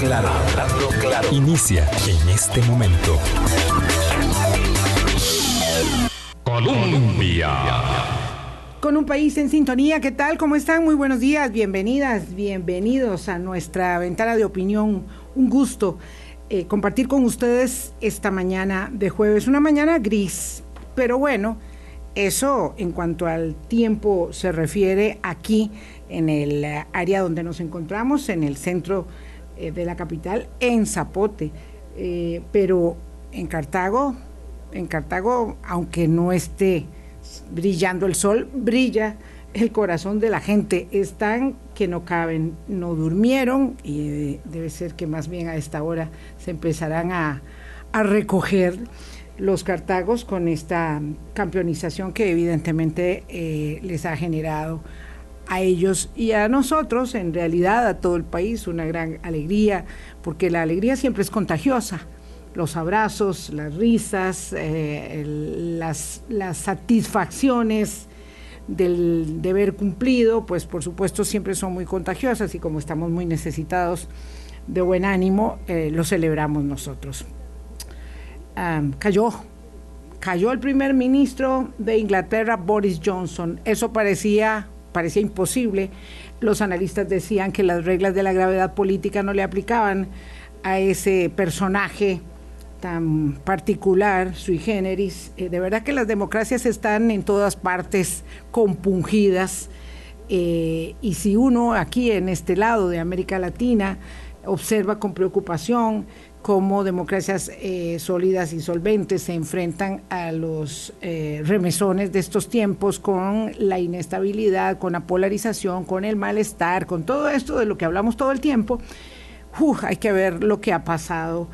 claro, hablando claro. Inicia en este momento. Colombia. Con un país en sintonía, ¿qué tal? ¿Cómo están? Muy buenos días, bienvenidas, bienvenidos a nuestra ventana de opinión. Un gusto eh, compartir con ustedes esta mañana de jueves, una mañana gris, pero bueno, eso en cuanto al tiempo se refiere aquí en el área donde nos encontramos, en el centro eh, de la capital, en Zapote, eh, pero en Cartago, en Cartago, aunque no esté brillando el sol, brilla el corazón de la gente. Están que no caben, no durmieron y eh, debe ser que más bien a esta hora se empezarán a, recoger los cartagos con esta campeonización que evidentemente les ha generado a ellos y a nosotros, en realidad a todo el país, una gran alegría, porque la alegría siempre es contagiosa los abrazos, las risas, eh, las, satisfacciones del deber cumplido, pues por supuesto siempre son muy contagiosas y como estamos muy necesitados de buen ánimo, eh, lo celebramos nosotros. cayó, cayó el primer ministro de Inglaterra, Boris Johnson. Eso parecía, parecía imposible. Los analistas decían que las reglas de la gravedad política no le aplicaban a ese personaje tan particular, sui generis. Eh, de verdad que las democracias están en todas partes compungidas eh, y si uno aquí en este lado de América Latina observa con preocupación cómo democracias eh, sólidas y solventes se enfrentan a los remesones de estos tiempos con la inestabilidad, con la polarización, con el malestar, con todo esto de lo que hablamos todo el tiempo, hay que ver lo que ha pasado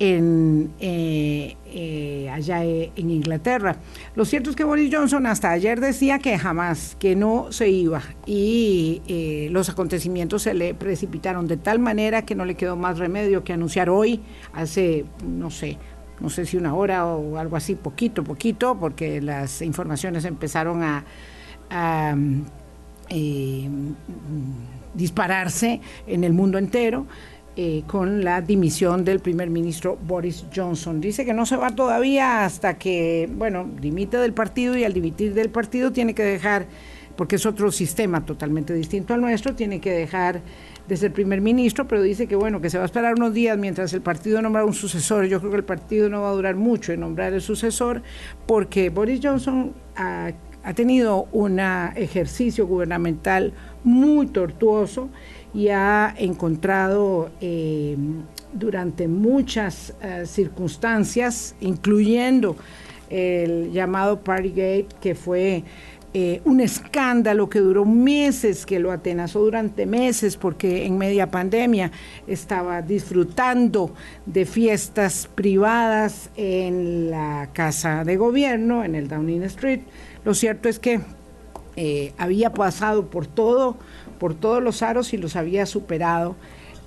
en, eh, eh, allá eh, en Inglaterra. Lo cierto es que Boris Johnson hasta ayer decía que jamás, que no se iba y los acontecimientos se le precipitaron de tal manera que no le quedó más remedio que anunciar hoy, hace, no sé, no sé si una hora o algo así, poquito, poquito, porque las informaciones empezaron a, a dispararse en el mundo entero. Eh, con la dimisión del primer ministro Boris Johnson. Dice que no se va todavía hasta que, bueno, dimite del partido y al dimitir del partido tiene que dejar, porque es otro sistema totalmente distinto al nuestro, tiene que dejar de ser primer ministro, pero dice que bueno, que se va a esperar unos días mientras el partido nombra un sucesor. Yo creo que el partido no va a durar mucho en nombrar el sucesor, porque Boris Johnson ha, ha tenido un ejercicio gubernamental muy tortuoso y ha encontrado eh, durante muchas eh, circunstancias, incluyendo el llamado Partygate, que fue eh, un escándalo que duró meses, que lo atenazó durante meses, porque en media pandemia estaba disfrutando de fiestas privadas en la casa de gobierno, en el Downing Street. Lo cierto es que había pasado por todo por todos los aros y los había superado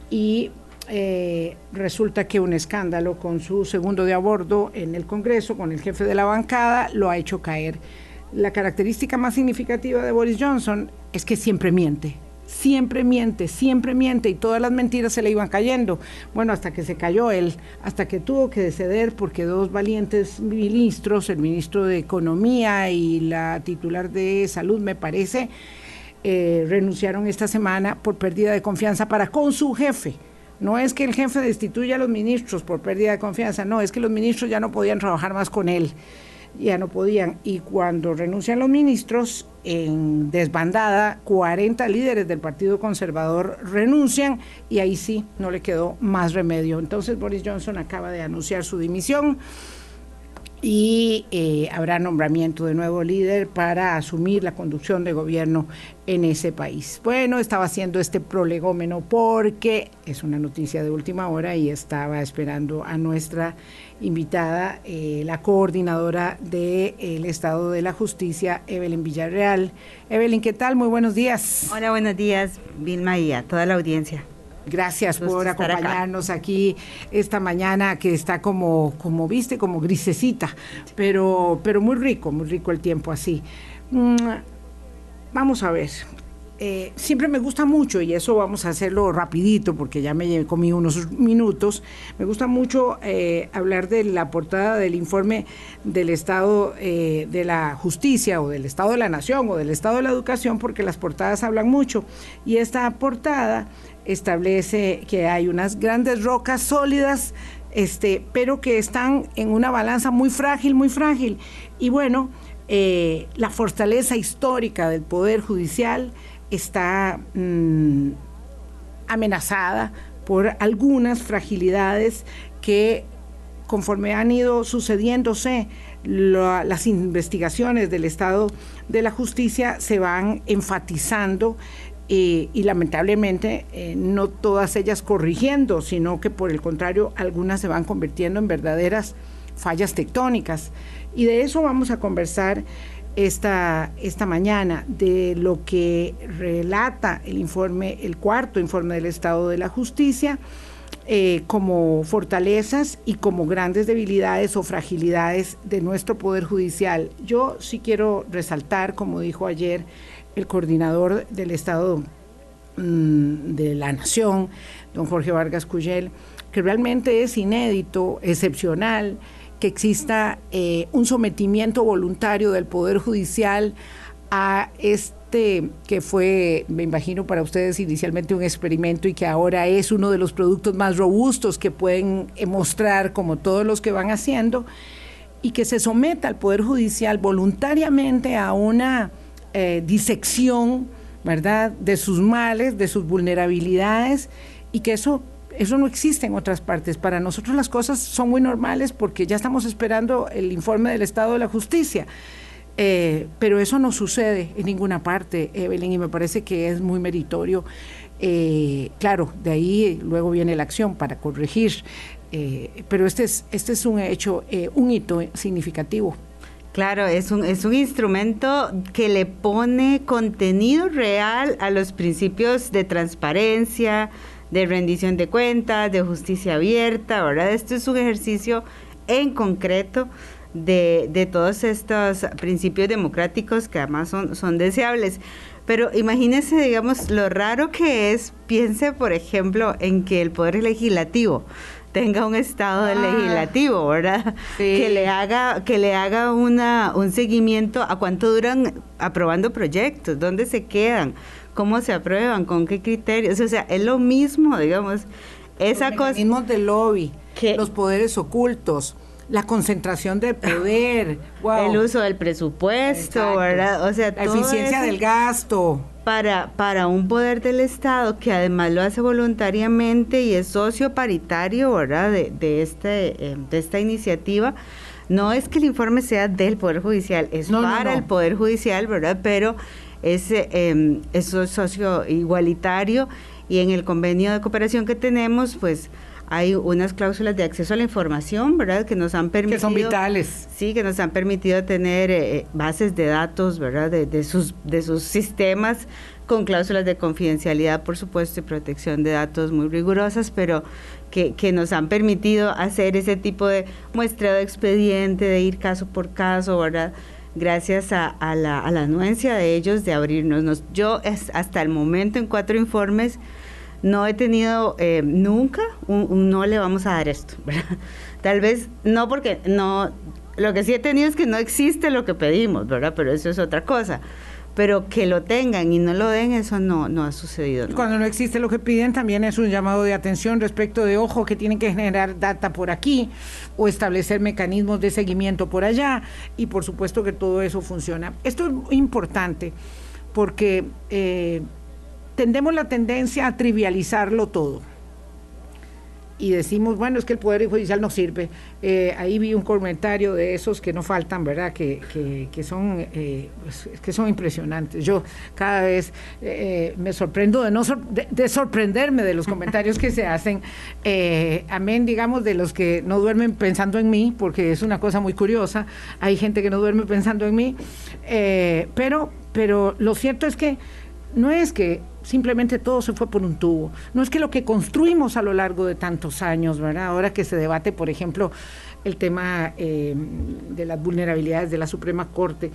y eh, resulta que un escándalo con su segundo de abordo en el Congreso, con el jefe de la bancada, lo ha hecho caer. La característica más significativa de Boris Johnson es que siempre miente, siempre miente, siempre miente y todas las mentiras se le iban cayendo. Bueno, hasta que se cayó él, hasta que tuvo que ceder porque dos valientes ministros, el ministro de Economía y la titular de Salud, me parece, eh, renunciaron esta semana por pérdida de confianza para con su jefe. No es que el jefe destituya a los ministros por pérdida de confianza, no, es que los ministros ya no podían trabajar más con él, ya no podían. Y cuando renuncian los ministros, en desbandada, 40 líderes del Partido Conservador renuncian y ahí sí no le quedó más remedio. Entonces Boris Johnson acaba de anunciar su dimisión y eh, habrá nombramiento de nuevo líder para asumir la conducción de gobierno en ese país. Bueno, estaba haciendo este prolegómeno porque es una noticia de última hora y estaba esperando a nuestra invitada, eh, la coordinadora del Estado de la Justicia, Evelyn Villarreal. Evelyn, ¿qué tal? Muy buenos días. Hola, buenos días, Vilma y a toda la audiencia. Gracias por acompañarnos aquí esta mañana que está como, como viste, como grisecita, pero, pero muy rico, muy rico el tiempo así. Mm, vamos a ver. Eh, siempre me gusta mucho, y eso vamos a hacerlo rapidito porque ya me comí unos minutos, me gusta mucho eh, hablar de la portada del informe del Estado eh, de la Justicia o del Estado de la Nación o del Estado de la Educación porque las portadas hablan mucho. Y esta portada establece que hay unas grandes rocas sólidas, este, pero que están en una balanza muy frágil, muy frágil. Y bueno, la fortaleza histórica del Poder Judicial, está mm, amenazada por algunas fragilidades que conforme han ido sucediéndose las investigaciones del Estado de la Justicia se van enfatizando eh, y lamentablemente eh, no todas ellas corrigiendo, sino que por el contrario algunas se van convirtiendo en verdaderas fallas tectónicas. Y de eso vamos a conversar esta, esta mañana de lo que relata el informe, el cuarto informe del Estado de la Justicia, eh, como fortalezas y como grandes debilidades o fragilidades de nuestro Poder Judicial. Yo sí quiero resaltar, como dijo ayer el coordinador del Estado mm, de la Nación, don Jorge Vargas Cuyel, que realmente es inédito, excepcional, que exista eh, un sometimiento voluntario del Poder Judicial a este que fue, me imagino para ustedes inicialmente un experimento y que ahora es uno de los productos más robustos que pueden eh, mostrar como todos los que van haciendo, y que se someta al Poder Judicial voluntariamente a una eh, disección, ¿verdad?, de sus males, de sus vulnerabilidades, y que eso eso no existe en otras partes. Para nosotros las cosas son muy normales porque ya estamos esperando el informe del Estado de la Justicia. Eh, pero eso no sucede en ninguna parte, Evelyn, y me parece que es muy meritorio. Eh, claro, de ahí luego viene la acción para corregir, eh, pero este es, este es un hecho, un hito significativo. Claro, es un, es un instrumento que le pone contenido real a los principios de transparencia, de rendición de cuentas, de justicia abierta, ¿verdad? Esto es un ejercicio en concreto de, de todos estos principios democráticos que además son, son deseables. Pero imagínese, digamos, lo raro que es, piense, por ejemplo, en que el Poder Legislativo tenga un estado ah. legislativo, ¿verdad? Que le haga, que le haga una, un seguimiento a cuánto duran aprobando proyectos, dónde se quedan, cómo se aprueban, con qué criterios, o sea, es lo mismo, digamos, esa los mecanismos de lobby, los poderes ocultos, la concentración de poder, el uso del presupuesto, ¿verdad? O sea, la eficiencia del gasto. Para, para un poder del Estado que además lo hace voluntariamente y es socio paritario, ¿verdad? De, de, este, eh, de esta iniciativa. No es que el informe sea del Poder Judicial, es para el Poder Judicial, ¿verdad? Pero es, eh, es socio igualitario y en el convenio de cooperación que tenemos, pues hay unas cláusulas de acceso a la información, ¿verdad? Que nos han permitido... Que son vitales. Sí, que nos han permitido tener eh, eh, bases de datos, ¿verdad? De, de, sus, de sus sistemas con cláusulas de confidencialidad, por supuesto, y protección de datos muy rigurosas, pero que, que nos han permitido hacer ese tipo de muestreo de expediente, de ir caso por caso, ¿verdad? Gracias a, la, anuencia de ellos de abrirnos. yo hasta el momento en cuatro informes no he tenido eh, nunca un, no le vamos a dar esto. Tal vez no porque no, lo que sí he tenido es que no existe lo que pedimos, ¿verdad? Pero eso es otra cosa pero que lo tengan y no lo den, eso no, no ha sucedido. Cuando no existe lo que piden, también es un llamado de atención respecto de, ojo, que tienen que generar data por aquí o establecer mecanismos de seguimiento por allá y por supuesto que todo eso funciona. Esto es importante porque eh, tendemos la tendencia a trivializarlo todo y decimos, bueno, es que el Poder Judicial no sirve. Eh, ahí vi un comentario de esos que no faltan, ¿verdad? Que, que, son, eh, que son impresionantes. Yo cada vez eh, me sorprendo de, no de, sorprenderme de los comentarios que se hacen. amén, digamos, de los que no duermen pensando en mí, porque es una cosa muy curiosa. Hay gente que no duerme pensando en mí. pero, pero lo cierto es que no es que simplemente todo se fue por un tubo, no es que lo que construimos a lo largo de tantos años, ¿verdad? Ahora que se debate, por ejemplo, el tema eh, de las vulnerabilidades de la Suprema Corte.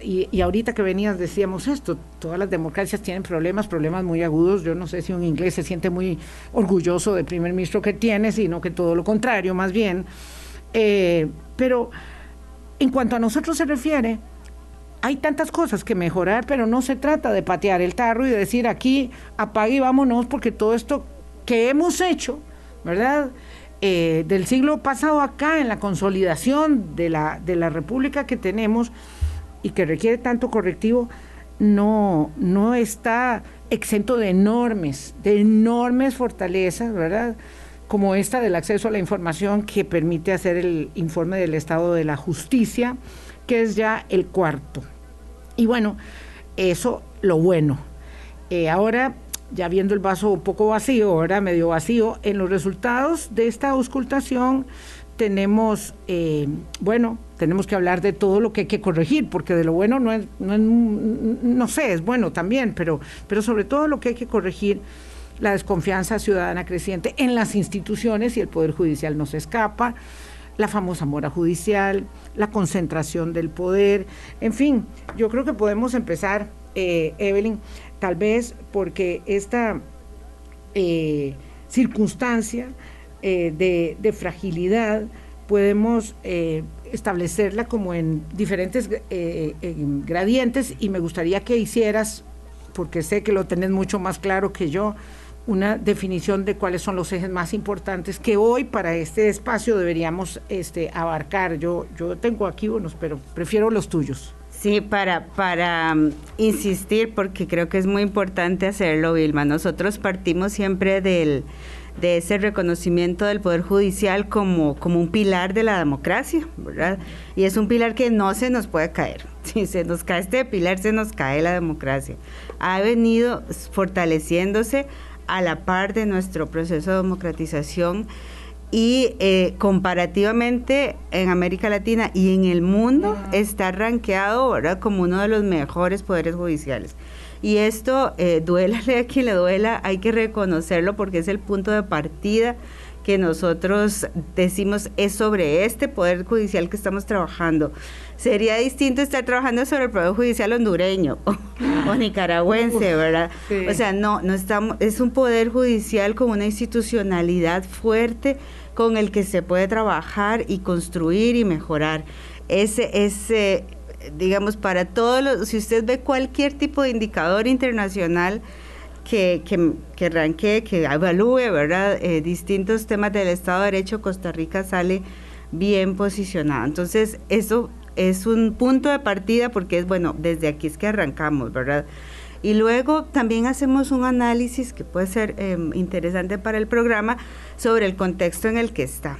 Y, y, ahorita que venías decíamos esto, todas las democracias tienen problemas, problemas muy agudos. Yo no sé si un inglés se siente muy orgulloso del primer ministro que tiene, sino que todo lo contrario, más bien. Eh, pero en cuanto a nosotros se refiere, hay tantas cosas que mejorar, pero no se trata de patear el tarro y de decir aquí apague y vámonos, porque todo esto que hemos hecho, ¿verdad? Eh, del siglo pasado acá, en la consolidación de la, de la república que tenemos y que requiere tanto correctivo, no, no está exento de enormes, de enormes fortalezas, ¿verdad? Como esta del acceso a la información que permite hacer el informe del estado de la justicia, que es ya el cuarto. Y bueno, eso lo bueno. Eh, ahora, ya viendo el vaso un poco vacío, ahora medio vacío, en los resultados de esta auscultación tenemos, eh, bueno, tenemos que hablar de todo lo que hay que corregir, porque de lo bueno no es, no, no sé, es bueno también, pero, pero sobre todo lo que hay que corregir la desconfianza ciudadana creciente en las instituciones y el Poder Judicial no se escapa, la famosa mora judicial, la concentración del poder, en fin, yo creo que podemos empezar, eh, Evelyn, tal vez porque esta eh, circunstancia eh, de, fragilidad podemos establecerla como en diferentes gradientes y me gustaría que hicieras, porque sé que lo tenés mucho más claro que yo, una definición de cuáles son los ejes más importantes que hoy para este espacio deberíamos este, abarcar. Yo, yo tengo aquí unos, pero prefiero los tuyos. Sí, para, para um, insistir, porque creo que es muy importante hacerlo, Vilma. Nosotros partimos siempre del, de ese reconocimiento del Poder Judicial como, como un pilar de la democracia, ¿verdad? Y es un pilar que no se nos puede caer. Si se nos cae este pilar, se nos cae la democracia. Ha venido fortaleciéndose a la par de nuestro proceso de democratización y eh, comparativamente en América Latina y en el mundo está rankeado como uno de los mejores poderes judiciales. Y esto, eh, duélale a quien le duela, hay que reconocerlo porque es el punto de partida que nosotros decimos es sobre este poder judicial que estamos trabajando. Sería distinto estar trabajando sobre el poder judicial hondureño o, nicaragüense, ¿verdad? O sea, no, no estamos, es un poder judicial con una institucionalidad fuerte con el que se puede trabajar y construir y mejorar. Ese, ese, digamos, para todos los, si usted ve cualquier tipo de indicador internacional, que, que, que que evalúe, ¿verdad? Eh, distintos temas del Estado de Derecho, Costa Rica sale bien posicionado. Entonces, eso es un punto de partida porque es, bueno, desde aquí es que arrancamos, ¿verdad? Y luego también hacemos un análisis que puede ser em, interesante para el programa sobre el contexto en el que está,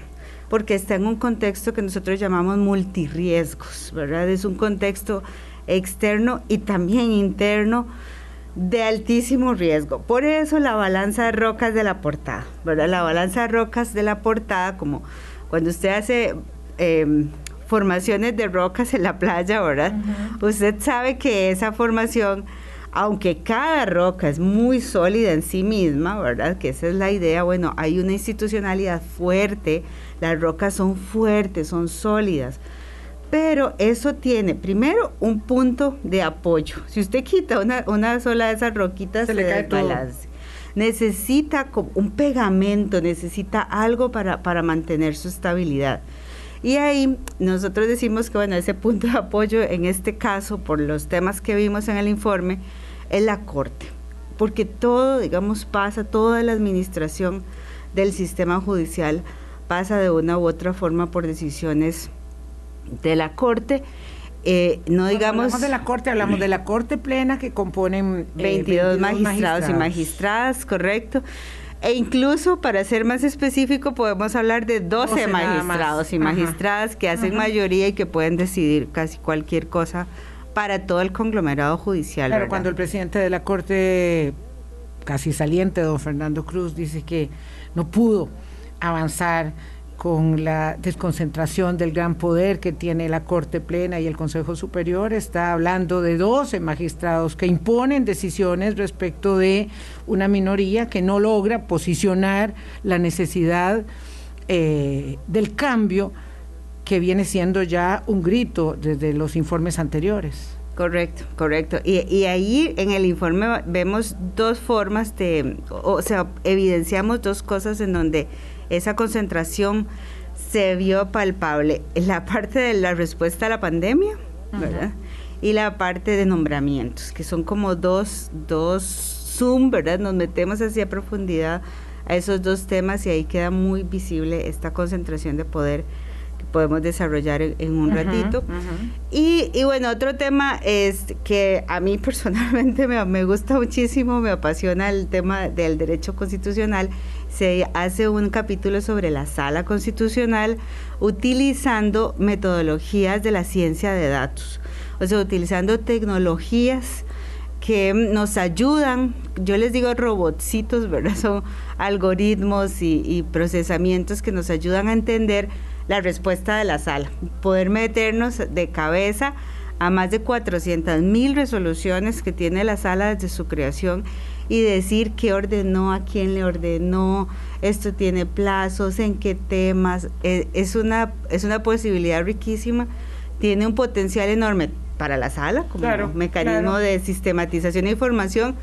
porque está en un contexto que nosotros llamamos multirriesgos, ¿verdad? Es un contexto externo y también interno de altísimo riesgo. Por eso la balanza de rocas de la portada, ¿verdad? La balanza de rocas de la portada, como cuando usted hace em, formaciones de rocas en la playa, ¿verdad? Usted sabe que esa formación, aunque cada roca es muy sólida en sí misma, ¿verdad? Que esa es la idea, bueno, hay una institucionalidad fuerte, las rocas son fuertes, son sólidas pero eso tiene primero un punto de apoyo. Si usted quita una, una sola de esas roquitas, se, le cae el balance. Necesita un pegamento, necesita algo para, para mantener su estabilidad. Y ahí nosotros decimos que, bueno, ese punto de apoyo en este caso, por los temas que vimos en el informe, es la Corte. Porque todo, digamos, pasa, toda la administración del sistema judicial pasa de una u otra forma por decisiones de la Corte. Eh, no digamos hablamos de la corte hablamos de la corte plena que componen 22, eh, magistrados, y magistradas correcto e incluso para ser más específico podemos hablar de 12, magistrados y magistradas que hacen mayoría y que pueden decidir casi cualquier cosa para todo el conglomerado judicial pero cuando el presidente de la corte casi saliente don Fernando Cruz dice que no pudo avanzar con la desconcentración del gran poder que tiene la Corte Plena y el Consejo Superior, está hablando de 12 magistrados que imponen decisiones respecto de una minoría que no logra posicionar la necesidad eh, del cambio que viene siendo ya un grito desde los informes anteriores. Correcto, correcto. Y, ahí en el informe vemos dos formas de, o sea, evidenciamos dos cosas en donde esa concentración se vio palpable. La parte de la respuesta a la pandemia, ¿verdad? Y la parte de nombramientos, que son como dos, dos zoom, ¿verdad? Nos metemos hacia profundidad a esos dos temas y ahí queda muy visible esta concentración de poder podemos desarrollar en, un ratito. Y, y, bueno, otro tema es que a mí personalmente me, me, gusta muchísimo, me apasiona el tema del derecho constitucional. Se hace un capítulo sobre la sala constitucional utilizando metodologías de la ciencia de datos, o sea, utilizando tecnologías que nos ayudan, yo les digo robotcitos, ¿verdad? Son algoritmos y, procesamientos que nos ayudan a entender la respuesta de la sala, poder meternos de cabeza a más de 400 mil resoluciones que tiene la sala desde su creación y decir qué ordenó, a quién le ordenó, esto tiene plazos, en qué temas, e, es, una, es una posibilidad riquísima, tiene un potencial enorme para la sala como mecanismo de sistematización de información,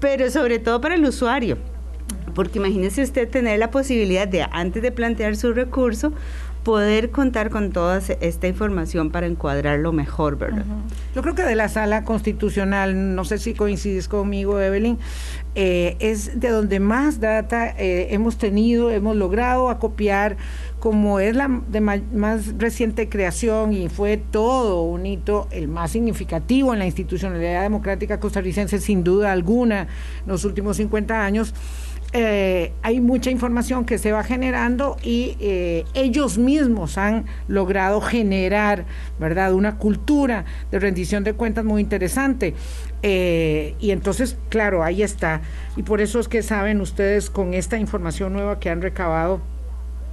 pero sobre todo para el usuario. Porque imagínese usted tener la posibilidad de, antes de plantear su recurso, poder contar con toda esta información para encuadrarlo mejor, ¿verdad? Yo creo que de la sala constitucional, no sé si coincides conmigo, Evelyn, eh, es de donde más data eh, hemos tenido, hemos logrado acopiar, como es la de más reciente creación y fue todo un hito, el más significativo en la institucionalidad democrática costarricense, sin duda alguna, en los últimos 50 años eh, hay mucha información que se va generando y eh, ellos mismos han logrado generar, ¿verdad?, una cultura de rendición de cuentas muy interesante. Eh, y entonces, claro, ahí está. Y por eso es que saben ustedes con esta información nueva que han recabado,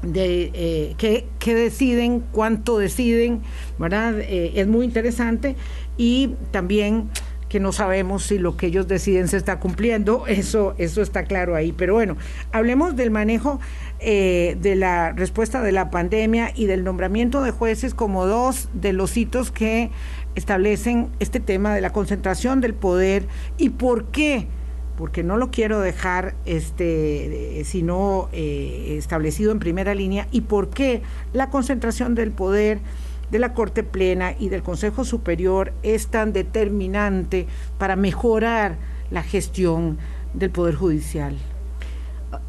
de qué, deciden, cuánto deciden, ¿verdad? es muy interesante y también que no sabemos si lo que ellos deciden se está cumpliendo, eso, eso está claro ahí. Pero bueno, hablemos del manejo eh, de la respuesta de la pandemia y del nombramiento de jueces como dos de los hitos que establecen este tema de la concentración del poder y por qué porque no lo quiero dejar este sino eh, establecido en primera línea y por qué la concentración del poder de la Corte Plena y del Consejo Superior es tan determinante para mejorar la gestión del Poder Judicial?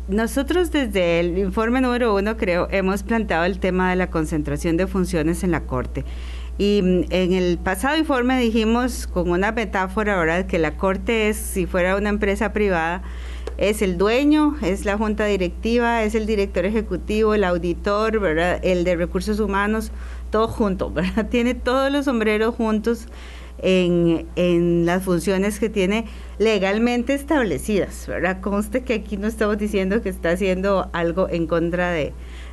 Nosotros desde el informe número uno, creo, hemos planteado el tema de la concentración de funciones en la Corte. Y mm, en el pasado informe dijimos con una metáfora, ¿verdad?, que la Corte es, si fuera una empresa privada, es el dueño, es la junta directiva, es el director ejecutivo, el auditor, el de recursos humanos, todo junto, ¿verdad? Tiene todos los sombreros juntos en, en, las funciones que tiene legalmente establecidas, ¿verdad? Conste que aquí no estamos diciendo que está haciendo algo en contra de,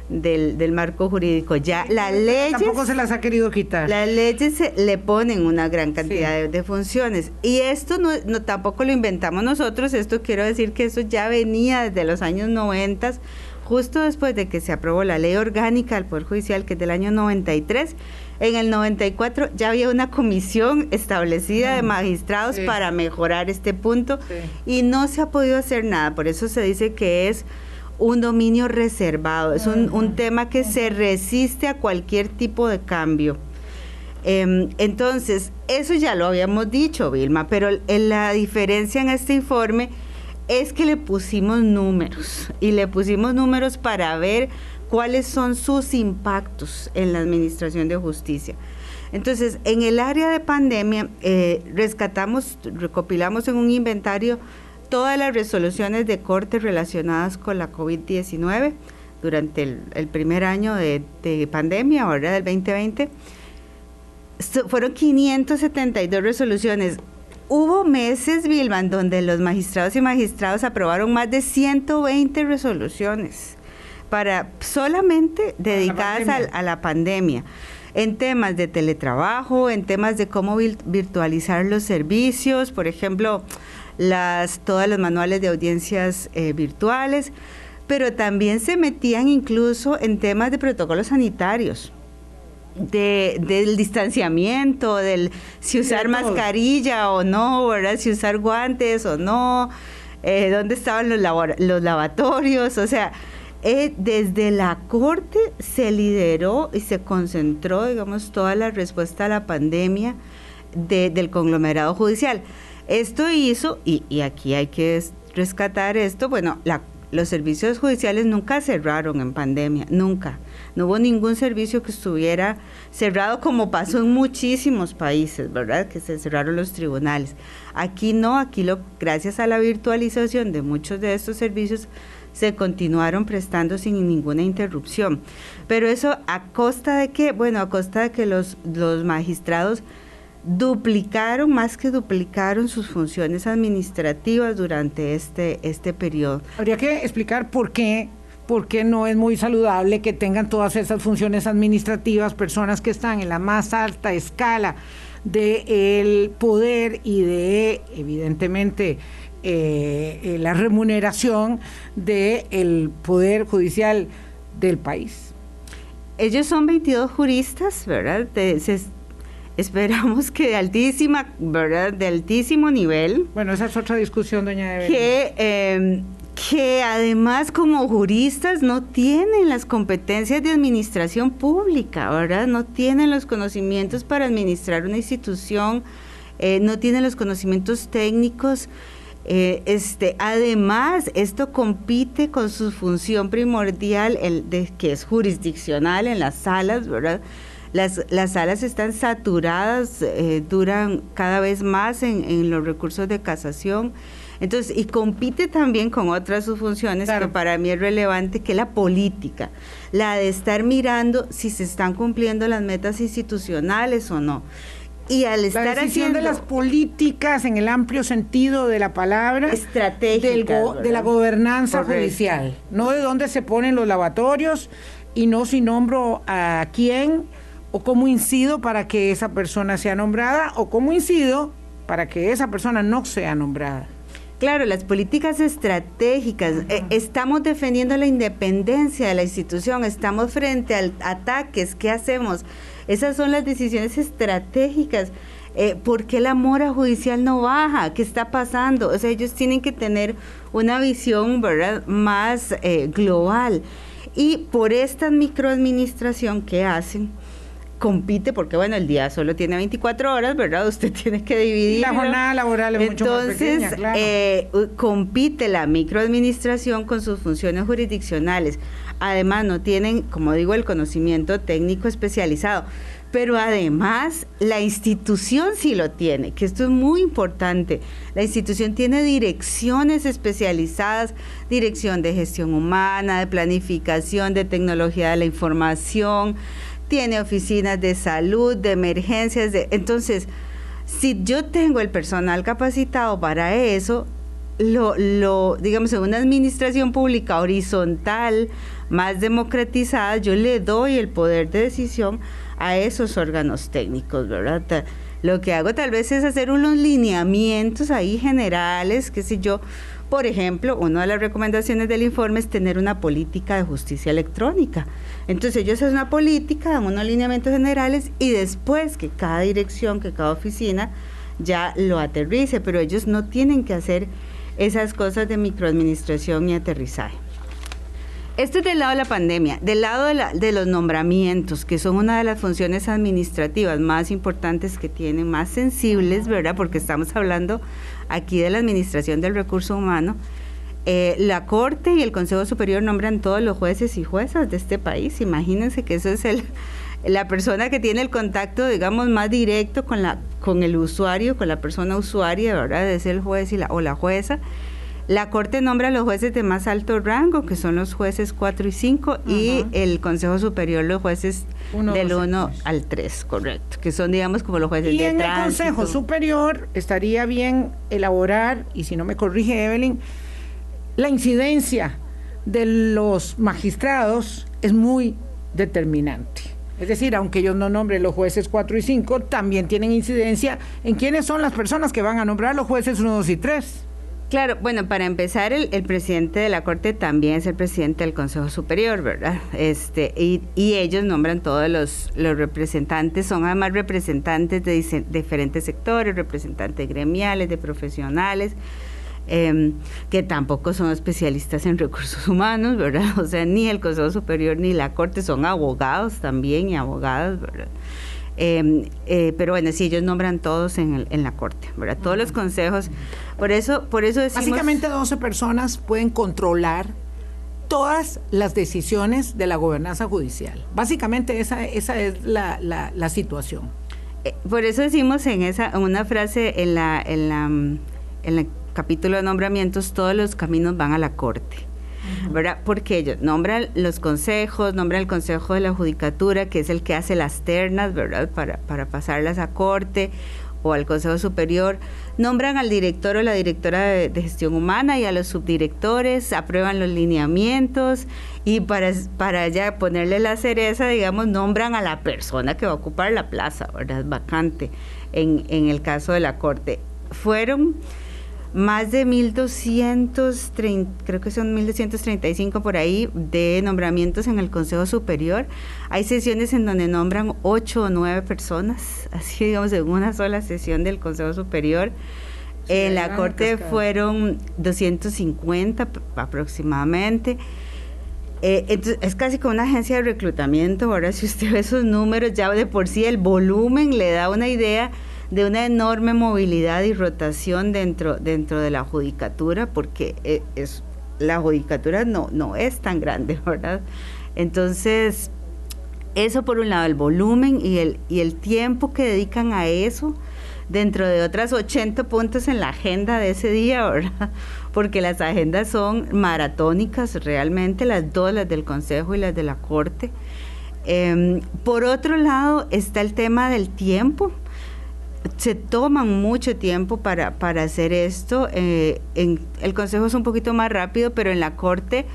del, marco jurídico. Ya la ley tampoco se las ha querido quitar. Las leyes se, le ponen una gran cantidad de, funciones y esto no, no tampoco lo inventamos nosotros. Esto quiero decir que eso ya venía desde los años 90 justo después de que se aprobó la ley orgánica del Poder Judicial, que es del año 93, en el 94 ya había una comisión establecida de magistrados para mejorar este punto y no se ha podido hacer nada. Por eso se dice que es un dominio reservado, es un, tema que se resiste a cualquier tipo de cambio. Em, entonces, eso ya lo habíamos dicho, Vilma, pero la diferencia en este informe es que le pusimos números y le pusimos números para ver cuáles son sus impactos en la administración de justicia. Entonces, en el área de pandemia, eh, rescatamos, recopilamos en un inventario todas las resoluciones de corte relacionadas con la COVID-19 durante el, primer año de, de pandemia, ahora del 2020. Fueron 572 resoluciones Hubo meses, Vilma, donde los magistrados y magistrados aprobaron más de 120 resoluciones. para solamente dedicadas a la pandemia en temas de teletrabajo, en temas de cómo virtualizar los servicios, por ejemplo, las, todos los manuales de audiencias eh, virtuales, pero también se metían incluso en temas de protocolos sanitarios. Del distanciamiento, del si usar mascarilla o no, ¿verdad? Si usar guantes o no, eh, dónde estaban los, los lavatorios, o sea, eh, desde la Corte se lideró y se concentró, digamos, toda la respuesta a la pandemia del conglomerado judicial. Esto hizo, y, aquí hay que rescatar esto, bueno, los servicios judiciales nunca cerraron en pandemia, nunca. No hubo ningún servicio que estuviera cerrado como pasó en muchísimos países, ¿verdad? Que se cerraron los tribunales. Aquí no, aquí lo, gracias a la virtualización de muchos de estos servicios se continuaron prestando sin ninguna interrupción. Pero eso a costa de qué? Bueno, a costa de que los, los magistrados duplicaron, más que duplicaron sus funciones administrativas durante este, este periodo. Habría que explicar por qué, por qué no es muy saludable que tengan todas esas funciones administrativas personas que están en la más alta escala del poder y de, evidentemente, eh, eh, la remuneración del Poder Judicial del país. Ellos son 22 juristas, ¿verdad? Esperamos que de altísima, ¿verdad? De altísimo nivel. Bueno, esa es otra discusión, doña Evelyn. Que, em, que además como juristas no tienen las competencias de administración pública, ¿verdad? No tienen los conocimientos para administrar una institución, eh, no tienen los conocimientos técnicos eh, este, además, esto compite con su función primordial, el de, que es jurisdiccional en las salas, ¿verdad? Las, las salas están saturadas, eh, duran cada vez más en, los recursos de casación. Entonces, y compite también con otras sus funciones que para mí es relevante, que es la política, la de estar mirando si se están cumpliendo las metas institucionales o no. Y al estar la haciendo de las políticas en el amplio sentido de la palabra estratégica de la gobernanza judicial. No de dónde se ponen los lavatorios y no si nombro a quién o cómo incido para que esa persona sea nombrada o cómo incido para que esa persona no sea nombrada Claro, las políticas estratégicas, eh, estamos defendiendo la independencia de la institución, estamos frente a ataques, ¿qué hacemos? Esas son las decisiones estratégicas. Eh, ¿Por qué la mora judicial no baja? ¿Qué está pasando? O sea, ellos tienen que tener una visión ¿verdad? más eh, global. Y por esta microadministración que hacen, compite, porque bueno, el día solo tiene 24 horas, ¿verdad? Usted tiene que dividir. La jornada laboral es mucho más pequeña, claro. eh, compite la microadministración con sus funciones jurisdiccionales. Además, no tienen, como digo, el conocimiento técnico especializado. Pero además, la institución sí lo tiene, que esto es muy importante. La institución tiene direcciones especializadas, dirección de gestión humana, de planificación, de tecnología de la información, tiene oficinas de salud, de emergencias. De, entonces, si yo tengo el personal capacitado para eso, lo, lo, digamos, en una administración pública horizontal, más democratizada, yo le doy el poder de decisión a esos órganos técnicos, ¿verdad? Lo que hago tal vez es hacer unos lineamientos ahí generales, qué sé yo, por ejemplo, una de las recomendaciones del informe es tener una política de justicia electrónica. Entonces ellos hacen una política, dan unos lineamientos generales y después que cada dirección, que cada oficina ya lo aterrice, pero ellos no tienen que hacer esas cosas de microadministración y aterrizaje. Esto es del lado de la pandemia, del lado de, de, los nombramientos, que son una de las funciones administrativas más importantes que tienen, más sensibles, ¿verdad? Porque estamos hablando aquí de la Administración del Recurso Humano. Eh, la Corte y el Consejo Superior nombran todos los jueces y juezas de este país. Imagínense que eso es el, la persona que tiene el contacto, digamos, más directo con, la, con el usuario, con la persona usuaria, ¿verdad? Es el juez y la, o la jueza. La Corte nombra a los jueces de más alto rango, que son los jueces 4 y 5, y el Consejo Superior los jueces del 1 al 3, correcto, que son, digamos, como los jueces y de en el Consejo Superior estaría bien elaborar, y si no me corrige Evelyn, la incidencia de los magistrados es muy determinante. Es decir, aunque ellos no nombren los jueces 4 y 5, también tienen incidencia en quiénes son las personas que van a nombrar los jueces 1, 2 y 3. Claro, bueno, para empezar, el, presidente de la Corte también es el presidente del Consejo Superior, ¿verdad? Este, y, ellos nombran todos los, los representantes, son además representantes de diferentes sectores, representantes gremiales, de profesionales, Em, que tampoco son especialistas en recursos humanos, ¿verdad? O sea, ni el Consejo Superior ni la Corte son abogados también y abogadas, ¿verdad? Em, eh, pero bueno, sí, ellos nombran todos en, en la Corte, ¿verdad? Todos los consejos. Por eso, por eso decimos... Básicamente 12 personas pueden controlar todas las decisiones de la gobernanza judicial. Básicamente esa, esa es la, la, la situación. Eh, por eso decimos en esa una frase en la, en la, en la capítulo de nombramientos, todos los caminos van a la corte. ¿Verdad? Porque ellos nombran los consejos, nombran el consejo de la judicatura, que es el que hace las ternas, ¿verdad? Para, para pasarlas a corte o al consejo superior, nombran al director o la directora de, gestión humana y a los subdirectores, aprueban los lineamientos y para, para ya ponerle la cereza, digamos, nombran a la persona que va a ocupar la plaza, ¿verdad? Vacante en, en el caso de la corte. Fueron más de 1.230, creo que son 1.235 por ahí, de nombramientos en el Consejo Superior. Hay sesiones en donde nombran 8 o 9 personas, así digamos, en una sola sesión del Consejo Superior. en la Corte fueron 250 aproximadamente. Eh, entonces, es casi como una agencia de reclutamiento. Ahora, si usted ve esos números, ya de por sí el volumen le da una idea de una enorme movilidad y rotación dentro, dentro de la judicatura, porque e, es, la judicatura no, no es tan grande, ¿verdad? Entonces, eso por un lado, el volumen y el, y el tiempo que dedican a eso, dentro de otras 80 puntos en la agenda de ese día, ¿verdad? Porque las agendas son maratónicas realmente, las dos, las del Consejo y las de la Corte. Em, por otro lado está el tema del tiempo se toman mucho tiempo para, para hacer esto. Eh, en el Consejo es un poquito más rápido, pero en la Corte,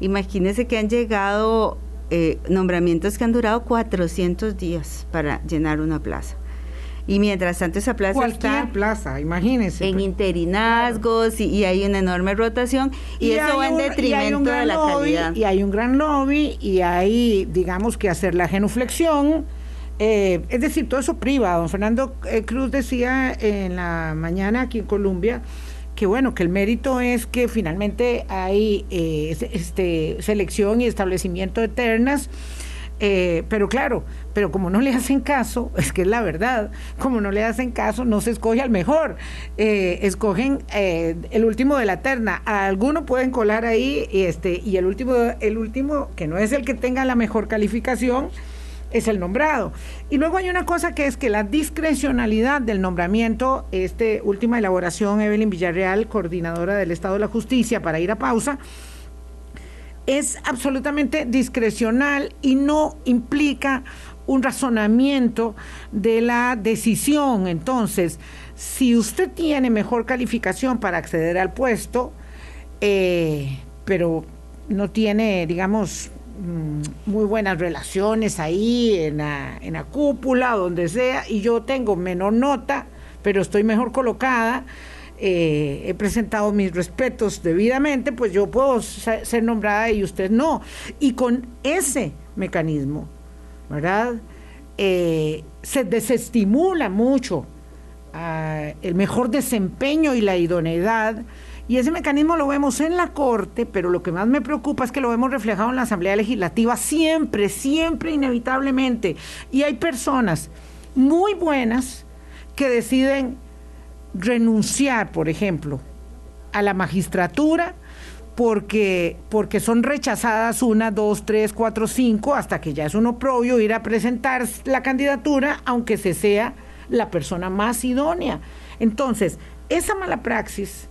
imagínense que han llegado eh, nombramientos que han durado 400 días para llenar una plaza. Y mientras tanto esa plaza Cualquier plaza, imagínense. En pues. interinazgos y, hay una enorme rotación y, eso va en detrimento de la calidad. Y hay un gran lobby y hay, digamos, que hacer la genuflexión eh, es decir, todo eso priva. Don Fernando eh, Cruz decía en la mañana aquí en Colombia que bueno, que el mérito es que finalmente hay eh, este, selección y establecimiento de ternas. pero claro, pero como no le hacen caso, es que es la verdad, como no le hacen caso, no se escoge al mejor, escogen el último de la terna, a alguno pueden colar ahí este y el último el último que no es el que tenga la mejor calificación, es el nombrado. Y luego hay una cosa que es que la discrecionalidad del nombramiento, este última elaboración, Evelyn Villarreal, coordinadora del Estado de la Justicia, para ir a pausa, es absolutamente discrecional y no implica un razonamiento de la decisión. Entonces, si usted tiene mejor calificación para acceder al puesto, eh, pero no tiene, digamos, muy buenas relaciones ahí en la, en la cúpula, donde sea, y yo tengo menor nota, pero estoy mejor colocada, eh, he presentado mis respetos debidamente, pues yo puedo ser nombrada y usted no. Y con ese mecanismo, ¿verdad? Eh, se desestimula mucho ah, el mejor desempeño y la idoneidad y ese mecanismo lo vemos en la Corte, pero lo que más me preocupa es que lo vemos reflejado en la Asamblea Legislativa siempre, siempre, inevitablemente. Y hay personas muy buenas que deciden renunciar, por ejemplo, a la magistratura porque, porque son rechazadas una, dos, tres, cuatro, cinco, hasta que ya es un oprobio ir a presentar la candidatura, aunque se sea la persona más idónea. Entonces, esa mala praxis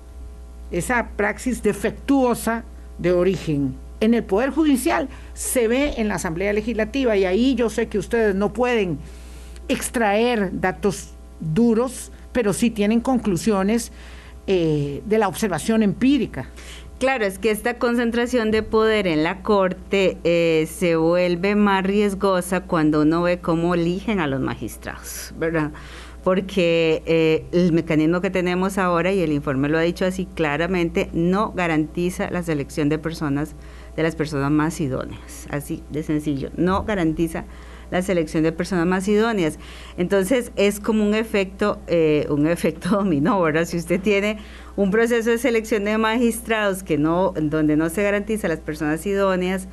esa praxis defectuosa de origen en el Poder Judicial se ve en la Asamblea Legislativa y ahí yo sé que ustedes no pueden extraer datos duros, pero sí tienen conclusiones eh, de la observación empírica. Claro, es que esta concentración de poder en la Corte eh, se vuelve más riesgosa cuando uno ve cómo eligen a los magistrados, ¿verdad? Porque eh, el mecanismo que tenemos ahora, y el informe lo ha dicho así claramente, no garantiza la selección de personas, de las personas más idóneas, así de sencillo, no garantiza la selección de personas más idóneas. Entonces es como un efecto, eh, un efecto dominó, ¿verdad? Si usted tiene un proceso de selección de magistrados que no, donde no se garantiza las personas idóneas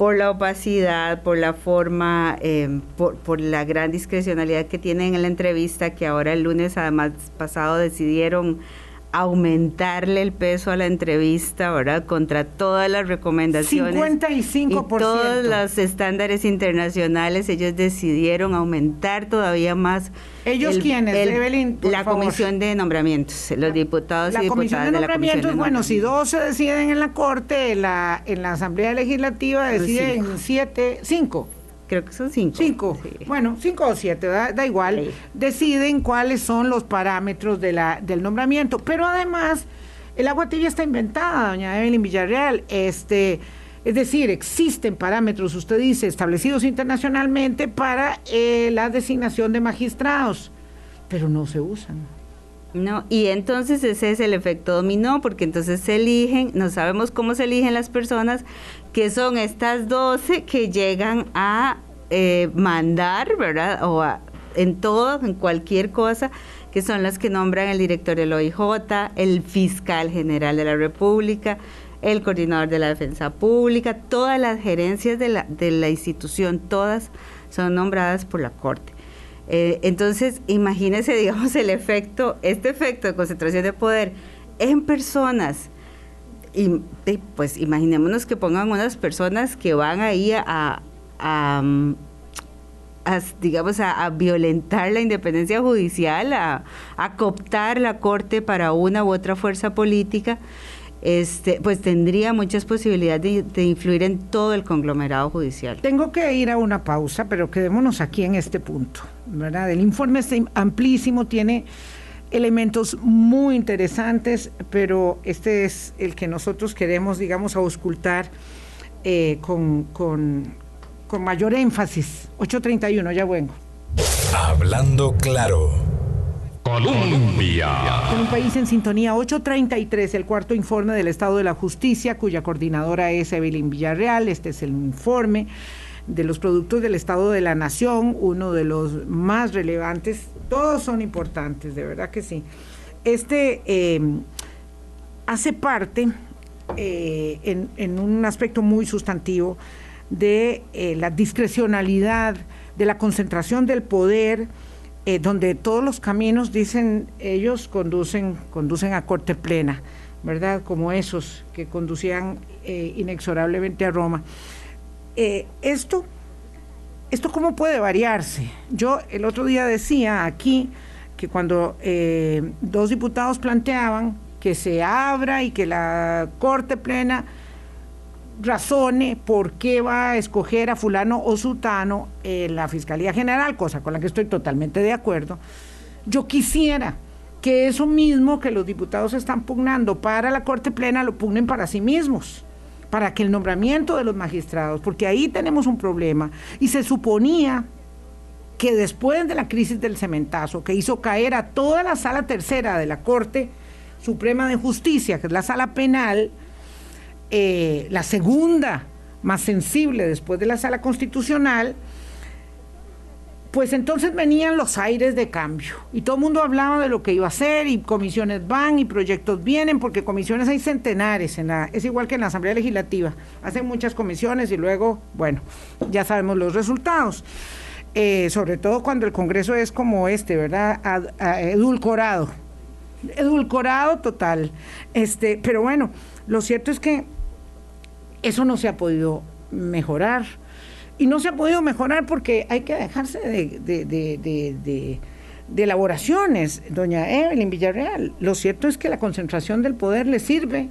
por la opacidad, por la forma, em, por, por, la gran discrecionalidad que tienen en la entrevista, que ahora el lunes además pasado decidieron aumentarle el peso a la entrevista, ¿verdad? Contra todas las recomendaciones. 55%. Y todos los estándares internacionales, ellos decidieron aumentar todavía más. ¿Ellos quiénes? Evelyn, la comisión de nombramientos, los diputados la y comisión diputadas de nombramientos, bueno, si dos se deciden en la Corte, la, en la Asamblea Legislativa deciden siete, cinco creo que son cinco. Cinco. Bueno, cinco o siete, da, igual. Deciden cuáles son los parámetros de la, del nombramiento. Pero además, el agua tibia está inventada, doña Evelyn Villarreal. Este, es decir, existen parámetros, usted dice, establecidos internacionalmente para eh, la designación de magistrados, pero no se usan. No, y entonces ese es el efecto dominó, porque entonces se eligen, no sabemos cómo se eligen las personas, que son estas 12 que llegan a eh, mandar, ¿verdad? O en todo, en cualquier cosa, que son las que nombran el director del OIJ, el fiscal general de la República, el coordinador de la defensa pública, todas las gerencias de la, de la institución, todas son nombradas por la Corte. Eh, entonces, imagínese, digamos, el efecto, este efecto de concentración de poder en personas. Y, pues imaginémonos que pongan unas personas que van ahí a, digamos, a, violentar la independencia judicial, a, a cooptar la corte para una u otra fuerza política este, pues tendría muchas posibilidades de, influir en todo el conglomerado judicial. Tengo que ir a una pausa, pero quedémonos aquí en este punto, ¿verdad? El informe es amplísimo, tiene elementos muy interesantes, pero este es el que nosotros queremos, digamos, auscultar eh, con, con, con mayor énfasis. 8.31, ya vengo. Hablando claro. Colombia. En un país en sintonía 833, el cuarto informe del Estado de la Justicia, cuya coordinadora es Evelyn Villarreal. Este es el informe de los productos del Estado de la Nación, uno de los más relevantes. Todos son importantes, de verdad que sí. Este em, hace parte eh, en, un aspecto muy sustantivo de eh, la discrecionalidad, de la concentración del poder eh, donde todos los caminos, dicen ellos, conducen, conducen a corte plena, ¿verdad? Como esos que conducían inexorablemente a Roma. Eh, esto, ¿Esto cómo puede variarse? Yo el otro día decía aquí que cuando dos diputados planteaban que se abra y que la corte plena razone por qué va a escoger a fulano o sutano en la Fiscalía General, cosa con la que estoy totalmente de acuerdo, yo quisiera que eso mismo que los diputados están pugnando para la Corte Plena lo pugnen para sí mismos, para que el nombramiento de los magistrados, porque ahí tenemos un problema. Y se suponía que después de la crisis del cementazo, que hizo caer a toda la sala tercera de la Corte Suprema de Justicia, que es la sala penal, eh, la segunda más sensible después de la sala constitucional, pues entonces venían los aires de cambio y todo el mundo hablaba de lo que iba a hacer y comisiones van y proyectos vienen porque comisiones hay centenares, en la, es igual que en la Asamblea Legislativa, hacen muchas comisiones y luego, bueno, ya sabemos los resultados. Eh, sobre todo cuando el Congreso es como este, ¿verdad? edulcorado, edulcorado total. Este, pero bueno, lo cierto es que eso no se ha podido mejorar. Y no se ha podido mejorar porque hay que dejarse de, elaboraciones, doña Evelyn Villarreal. Lo cierto es que la concentración del poder le sirve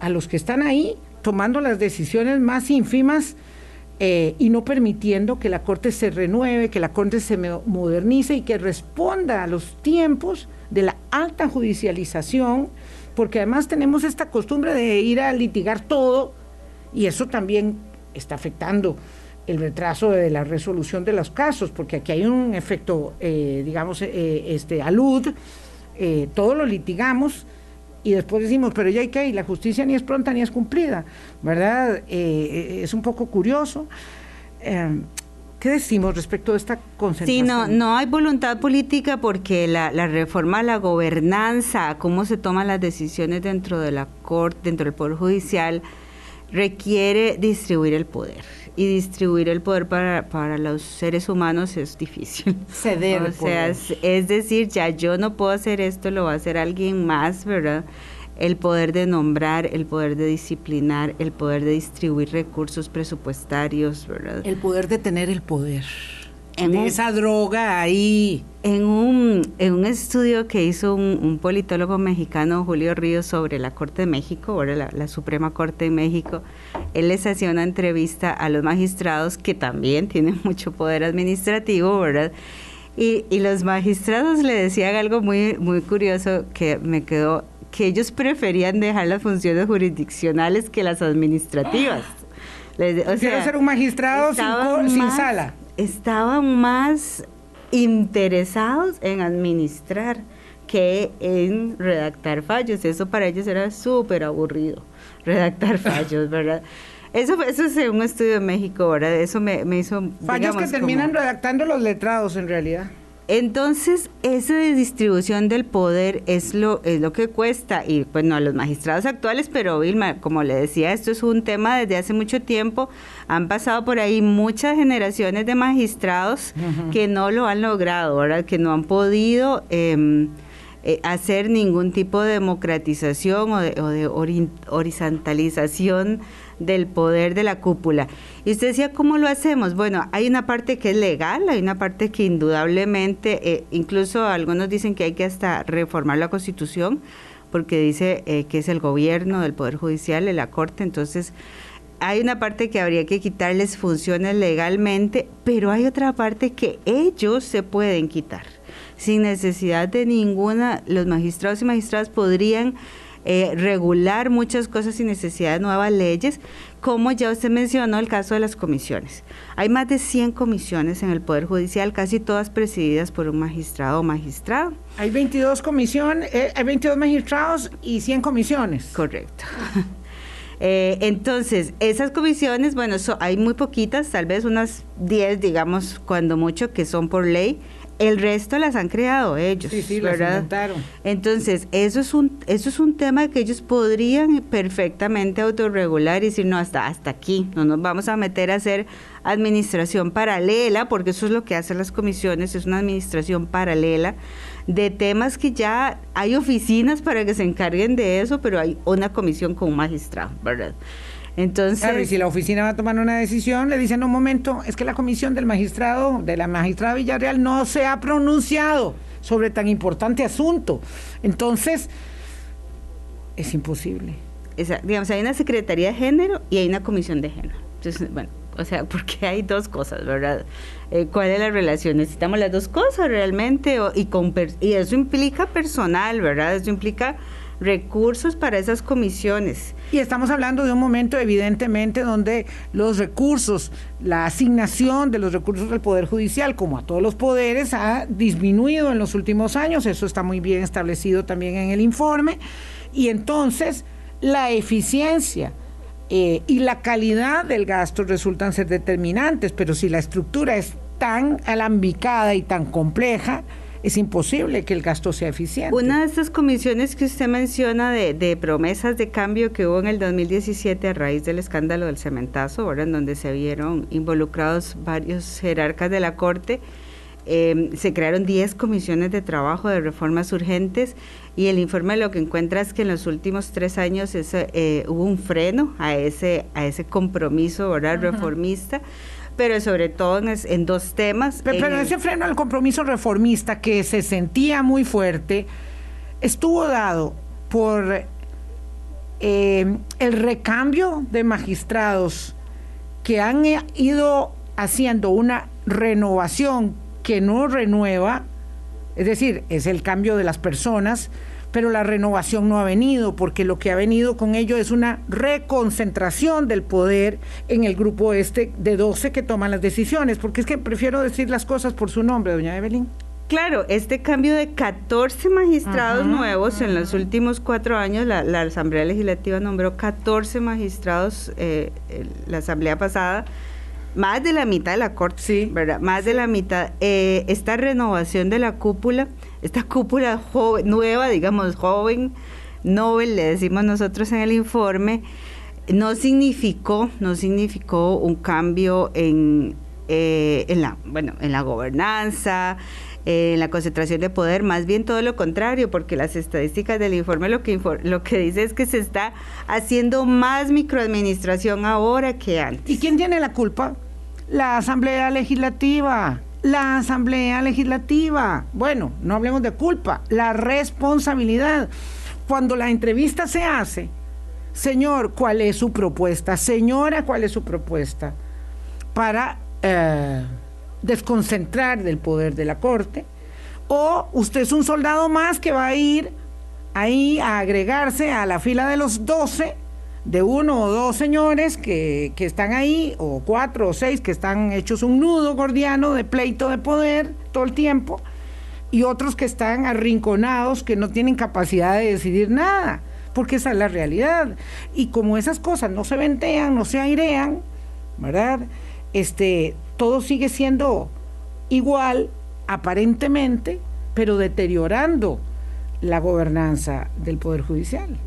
a los que están ahí tomando las decisiones más ínfimas eh, y no permitiendo que la Corte se renueve, que la Corte se modernice y que responda a los tiempos de la alta judicialización porque además tenemos esta costumbre de ir a litigar todo y eso también está afectando el retraso de la resolución de los casos, porque aquí hay un efecto, eh, digamos, eh, este, alud, eh, todo lo litigamos y después decimos, pero ya hay que ir, la justicia ni es pronta ni es cumplida, ¿verdad? es un poco curioso. ¿Qué decimos respecto a esta concentración? Sí, no, no hay voluntad política porque la, la reforma a la gobernanza, cómo se toman las decisiones dentro de la corte, dentro del Poder Judicial, requiere distribuir el poder y distribuir el poder para, para los seres humanos es difícil. Ceder. O sea, es, decir, ya yo no puedo hacer esto, lo va a hacer alguien más, ¿verdad? El poder de nombrar, el poder de disciplinar, el poder de distribuir recursos presupuestarios, ¿verdad? El poder de tener el poder en esa droga ahí. En un, en un estudio que hizo un, politólogo mexicano, Julio Ríos, sobre la Corte de México, ahora la, Suprema Corte de México, él les hacía una entrevista a los magistrados que también tienen mucho poder administrativo, ¿verdad? Y, y los magistrados le decían algo muy, muy curioso que me quedó, que ellos preferían dejar las funciones jurisdiccionales que las administrativas. o Quiero ser un magistrado sin, sin sala estaban más interesados en administrar que en redactar fallos. Eso para ellos era súper aburrido, redactar fallos, ¿verdad? Eso, eso es un estudio de México, ¿verdad? Eso me, hizo... Fallos que terminan redactando los letrados en realidad. Entonces, esa distribución del poder es lo, es lo que cuesta, y pues no a los magistrados actuales, pero Vilma, como le decía, esto es un tema desde hace mucho tiempo, han pasado por ahí muchas generaciones de magistrados que no lo han logrado, ¿verdad? que no han podido... Em, eh, hacer ningún tipo de democratización o de, o de horizontalización del poder de la cúpula. Y usted decía, ¿cómo lo hacemos? Bueno, hay una parte que es legal, hay una parte que indudablemente, eh, incluso algunos dicen que hay que hasta reformar la constitución, porque dice eh, que es el gobierno del Poder Judicial, de la Corte, entonces hay una parte que habría que quitarles funciones legalmente, pero hay otra parte que ellos se pueden quitar. Sin necesidad de ninguna, los magistrados y magistradas podrían eh, regular muchas cosas sin necesidad de nuevas leyes, como ya usted mencionó el caso de las comisiones. Hay más de 100 comisiones en el Poder Judicial, casi todas presididas por un magistrado o magistrado. Hay 22 comisiones, eh, hay 22 magistrados y 100 comisiones. Correcto. Eh, entonces, esas comisiones, bueno, hay muy poquitas, tal vez unas 10, digamos, cuando mucho, que son por ley el resto las han creado ellos. Sí, sí, las inventaron. Entonces, eso es un eso es un tema que ellos podrían perfectamente autorregular y decir, no, hasta, hasta aquí, no nos vamos a meter a hacer administración paralela, porque eso es lo que hacen las comisiones, es una administración paralela de temas que ya hay oficinas para que se encarguen de eso, pero hay una comisión con un magistrado, ¿verdad? Entonces, claro, y si la oficina va a tomar una decisión, le dicen un momento, es que la comisión del magistrado, de la magistrada Villarreal, no se ha pronunciado sobre tan importante asunto. Entonces, es imposible. digamos, hay una Secretaría de Género y hay una Comisión de Género. Entonces, bueno, o sea, porque hay dos cosas, ¿verdad? Eh, ¿Cuál es la relación? Necesitamos las dos cosas realmente y, con, y eso implica personal, ¿verdad? Eso implica recursos para esas comisiones. Y estamos hablando de un momento evidentemente donde los recursos, la asignación de los recursos del Poder Judicial, como a todos los poderes, ha disminuido en los últimos años, eso está muy bien establecido también en el informe, y entonces la eficiencia eh, y la calidad del gasto resultan ser determinantes, pero si la estructura es tan alambicada y tan compleja, es imposible que el gasto sea eficiente. Una de estas comisiones que usted menciona de, promesas de cambio que hubo en el 2017 a raíz del escándalo del cementazo, ahora en donde se vieron involucrados varios jerarcas de la Corte, em, se crearon 10 comisiones de trabajo de reformas urgentes y el informe lo que encuentra es que en los últimos tres años eh, hubo un freno a ese, a ese compromiso ¿verdad? reformista pero sobre todo en, dos temas. Pero, ese freno al compromiso reformista que se sentía muy fuerte estuvo dado por eh, el recambio de magistrados que han ido haciendo una renovación que no renueva, es decir, es el cambio de las personas, pero la renovación no ha venido, porque lo que ha venido con ello es una reconcentración del poder en el grupo este de 12 que toman las decisiones, porque es que prefiero decir las cosas por su nombre, doña Evelyn. Claro, este cambio de 14 magistrados nuevos en los últimos cuatro años, la, Asamblea Legislativa nombró 14 magistrados eh, la Asamblea pasada, más de la mitad de la Corte, sí. ¿verdad? Más de la mitad. Eh, esta renovación de la cúpula, esta cúpula joven, nueva, digamos, joven, Nobel, le decimos nosotros en el informe, no significó, no significó un cambio en, eh, en la, bueno, en la gobernanza, en la concentración de poder, más bien todo lo contrario, porque las estadísticas del informe lo que, lo que dice es que se está haciendo más microadministración ahora que antes. ¿Y quién tiene la culpa? La Asamblea Legislativa. La Asamblea Legislativa. Bueno, no hablemos de culpa, la responsabilidad. Cuando la entrevista se hace, señor, ¿cuál es su propuesta? Señora, ¿cuál es su propuesta? Para... Eh, desconcentrar del poder de la corte, o usted es un soldado más que va a ir ahí a agregarse a la fila de los 12 de uno o dos señores que, que, están ahí, o cuatro o seis que están hechos un nudo gordiano de pleito de poder todo el tiempo, y otros que están arrinconados, que no tienen capacidad de decidir nada, porque esa es la realidad. Y como esas cosas no se ventean, no se airean, ¿verdad? Este, todo sigue siendo igual aparentemente, pero deteriorando la gobernanza del Poder Judicial.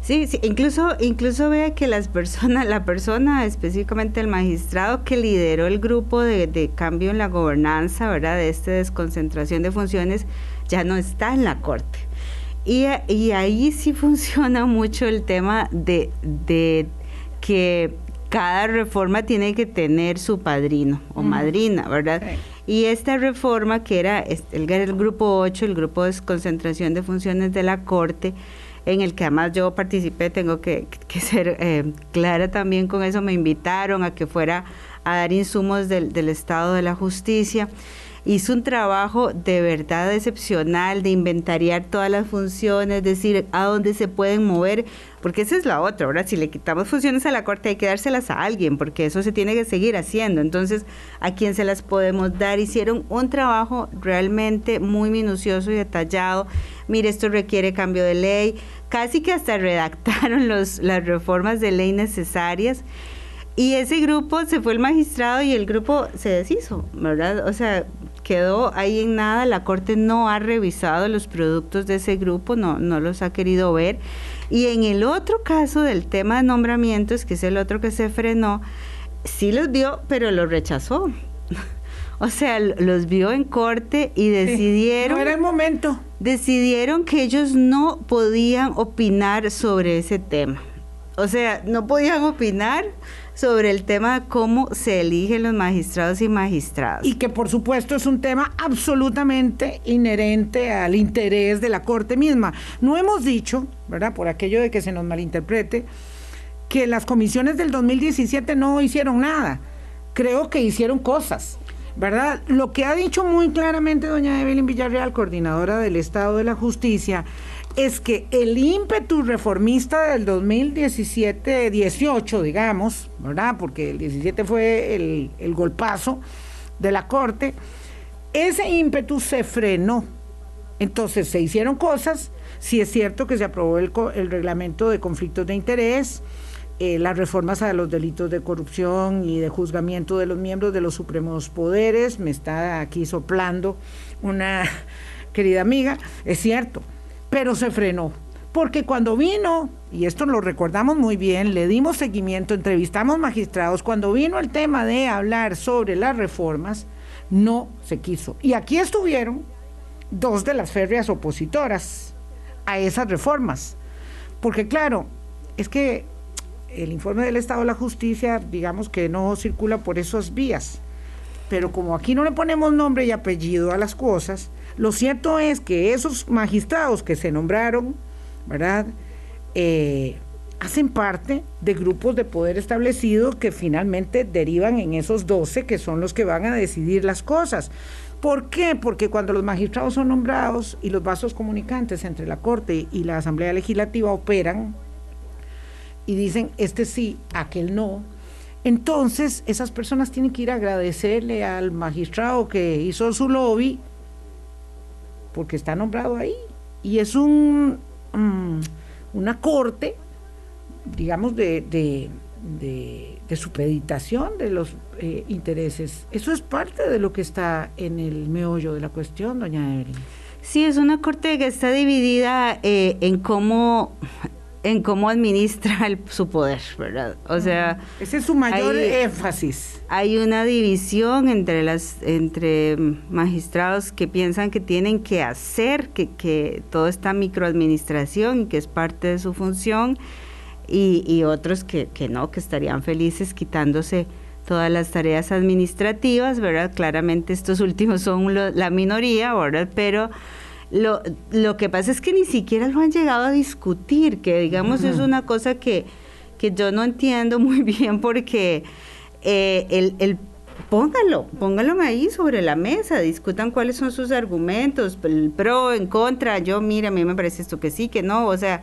Sí, sí, incluso, incluso vea que las personas, la persona, específicamente el magistrado que lideró el grupo de, cambio en la gobernanza, ¿verdad? De esta desconcentración de funciones, ya no está en la corte. Y, y ahí sí funciona mucho el tema de, de que cada reforma tiene que tener su padrino o madrina, ¿verdad? Y esta reforma, que era el, el grupo 8, el grupo de concentración de funciones de la Corte, en el que además yo participé, tengo que, ser eh, clara también con eso, me invitaron a que fuera a dar insumos del, del Estado de la Justicia hizo un trabajo de verdad excepcional de inventariar todas las funciones, decir a dónde se pueden mover, porque esa es la otra, ahora si le quitamos funciones a la Corte hay que dárselas a alguien, porque eso se tiene que seguir haciendo. Entonces, ¿a quién se las podemos dar? Hicieron un trabajo realmente muy minucioso y detallado. Mire, esto requiere cambio de ley, casi que hasta redactaron los, las reformas de ley necesarias. Y ese grupo se fue el magistrado y el grupo se deshizo, ¿verdad? O sea, quedó ahí en nada, la Corte no ha revisado los productos de ese grupo, no, no los ha querido ver. Y en el otro caso del tema de nombramientos, que es el otro que se frenó, sí los vio, pero los rechazó. o sea, los vio en corte y decidieron... no era el momento. Decidieron que ellos no podían opinar sobre ese tema. O sea, no podían opinar sobre el tema de cómo se eligen los magistrados y magistradas. Y que por supuesto es un tema absolutamente inherente al interés de la Corte misma. No hemos dicho, ¿verdad? Por aquello de que se nos malinterprete, que las comisiones del 2017 no hicieron nada. Creo que hicieron cosas. ¿verdad? Lo que ha dicho muy claramente doña Evelyn Villarreal, coordinadora del Estado de la Justicia, es que el ímpetu reformista del 2017-18, digamos, ¿verdad? Porque el 17 fue el, golpazo de la Corte, ese ímpetu se frenó. Entonces se hicieron cosas, sí es cierto que se aprobó el, el reglamento de conflictos de interés, eh, las reformas a los delitos de corrupción y de juzgamiento de los miembros de los supremos poderes, me está aquí soplando una querida amiga, es cierto, pero se frenó. Porque cuando vino, y esto lo recordamos muy bien, le dimos seguimiento, entrevistamos magistrados, cuando vino el tema de hablar sobre las reformas, no se quiso. Y aquí estuvieron dos de las férreas opositoras a esas reformas. Porque claro, es que el informe del Estado de la Justicia, digamos que no circula por esas vías. Pero como aquí no le ponemos nombre y apellido a las cosas, lo cierto es que esos magistrados que se nombraron, ¿verdad? Eh, hacen parte de grupos de poder establecido que finalmente derivan en esos 12 que son los que van a decidir las cosas. ¿Por qué? Porque cuando los magistrados son nombrados y los vasos comunicantes entre la Corte y la Asamblea Legislativa operan y dicen este sí, aquel no, entonces esas personas tienen que ir a agradecerle al magistrado que hizo su lobby porque está nombrado ahí. Y es un, mm, una corte, digamos, de, de, de, supeditación de los eh, intereses. Eso es parte de lo que está en el meollo de la cuestión, doña Evelyn. Sí, es una corte que está dividida eh, en cómo en cómo administra su poder, ¿verdad? O sea, ese es su mayor énfasis. Hay una división entre las entre magistrados que piensan que tienen que hacer que, que toda esta microadministración que es parte de su función y, y otros que, que no, que estarían felices quitándose todas las tareas administrativas, ¿verdad? Claramente estos últimos son la minoría, ¿verdad? Pero lo, lo que pasa es que ni siquiera lo han llegado a discutir, que digamos es una cosa que, que yo no entiendo muy bien porque eh, el, el póngalo, póngalo ahí sobre la mesa, discutan cuáles son sus argumentos, el pro, en contra, yo mira, a mí me parece esto que sí, que no, o sea,